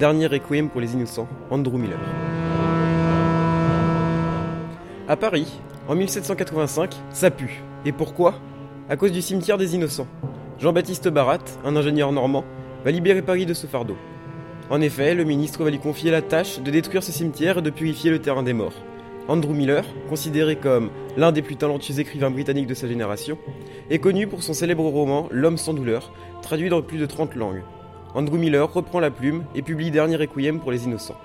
Dernier requiem pour les innocents, Andrew Miller. À Paris, en 1785, ça pue. Et pourquoi? À cause du cimetière des innocents. Jean-Baptiste Barat, un ingénieur normand, va libérer Paris de ce fardeau. En effet, le ministre va lui confier la tâche de détruire ce cimetière et de purifier le terrain des morts. Andrew Miller, considéré comme l'un des plus talentueux écrivains britanniques de sa génération, est connu pour son célèbre roman L'homme sans douleur, traduit dans plus de 30 langues. Andrew Miller reprend la plume et publie Dernier Requiem pour les innocents.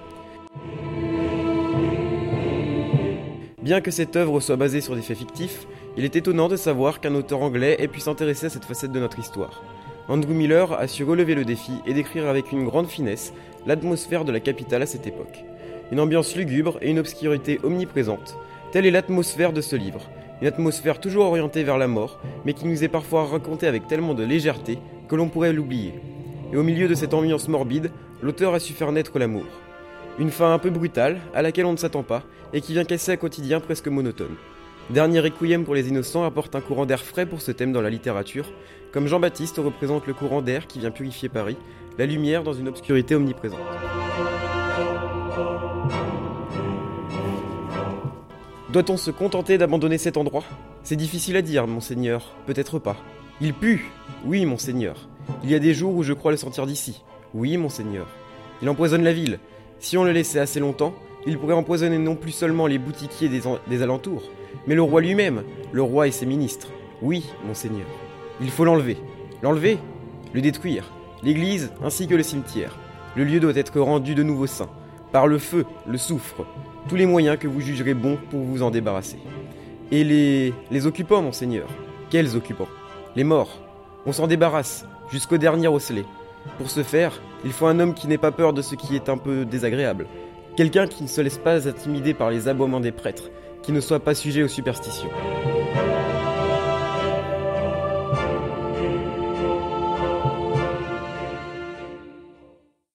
Bien que cette œuvre soit basée sur des faits fictifs, il est étonnant de savoir qu'un auteur anglais ait pu s'intéresser à cette facette de notre histoire. Andrew Miller a su relever le défi et décrire avec une grande finesse l'atmosphère de la capitale à cette époque. Une ambiance lugubre et une obscurité omniprésente. Telle est l'atmosphère de ce livre. Une atmosphère toujours orientée vers la mort, mais qui nous est parfois racontée avec tellement de légèreté que l'on pourrait l'oublier. Et au milieu de cette ambiance morbide, l'auteur a su faire naître l'amour. Une fin un peu brutale, à laquelle on ne s'attend pas, et qui vient casser un quotidien presque monotone. Dernier Requiem pour les innocents apporte un courant d'air frais pour ce thème dans la littérature, comme Jean-Baptiste représente le courant d'air qui vient purifier Paris, la lumière dans une obscurité omniprésente. Doit-on se contenter d'abandonner cet endroit? C'est difficile à dire, monseigneur, peut-être pas. Il pue Oui, monseigneur. Il y a des jours où je crois le sentir d'ici. Oui, monseigneur. Il empoisonne la ville. Si on le laissait assez longtemps, il pourrait empoisonner non plus seulement les boutiquiers des, des alentours, mais le roi lui-même, le roi et ses ministres. Oui, monseigneur. Il faut l'enlever. L'enlever? Le détruire. L'église ainsi que le cimetière. Le lieu doit être rendu de nouveau saint. Par le feu, le soufre. Tous les moyens que vous jugerez bons pour vous en débarrasser. Et les. les occupants, monseigneur? Quels occupants? Les morts. On s'en débarrasse, jusqu'au dernier osselet. Pour ce faire, il faut un homme qui n'ait pas peur de ce qui est un peu désagréable. Quelqu'un qui ne se laisse pas intimider par les aboiements des prêtres, qui ne soit pas sujet aux superstitions.